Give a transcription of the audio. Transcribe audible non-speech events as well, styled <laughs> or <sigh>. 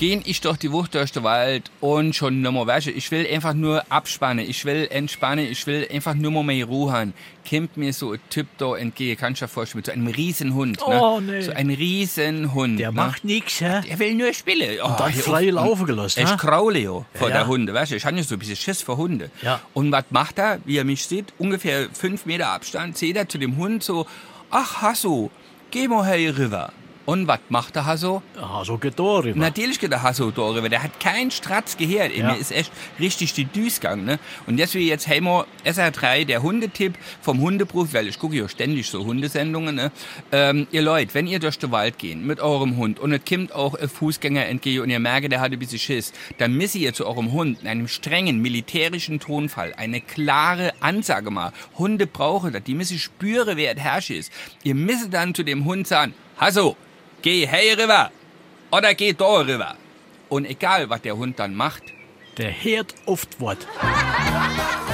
Gehen ich doch die Wucht durch den Wald und schon nimmer wäsche. Ich will einfach nur abspannen. Ich will entspannen. Ich will einfach nur mal mehr Ruhe haben. Kommt mir so ein Typ da entgegen, kannst du dir vorstellen, mit so einem Riesenhund. Oh, ne? nee. So ein Riesenhund. Der ne? macht nix, hä? Er will nur spielen. Oh, Und dann hier frei auf- laufen gelassen, Ich kraule ja vor Ja, der. Hunde, weißt du? Ich habe ja so ein bisschen Schiss vor Hunde. Ja. Und was macht er, wie er mich sieht? Ungefähr fünf Meter Abstand, seht er zu dem Hund so, ach Hasso, geh mal her rüber. Und was macht der Hasso? Ah, so geht da rüber. Natürlich geht der Hasso da rüber. Der hat keinen Stratz gehört. Ja. Mir ist echt richtig die Düs gegangen. Ne? Und deswegen jetzt Helmo SR3, der Hundetipp vom Hundeberuf, weil ich gucke ja ständig so Hundesendungen. Ne? Ähm, ihr Leute, wenn ihr durch den Wald geht mit eurem Hund und es kommt auch ein Fußgänger entgegen und ihr merkt, der hat ein bisschen Schiss, dann müsst ihr zu eurem Hund in einem strengen militärischen Tonfall eine klare Ansage mal. Hunde brauchen das. Die müssen spüren, wer der Herrscher ist. Ihr müsst dann zu dem Hund sagen, Hasso, geh hey rüber oder geh da rüber. Und egal, was der Hund dann macht, Der hört oft Wort. <laughs>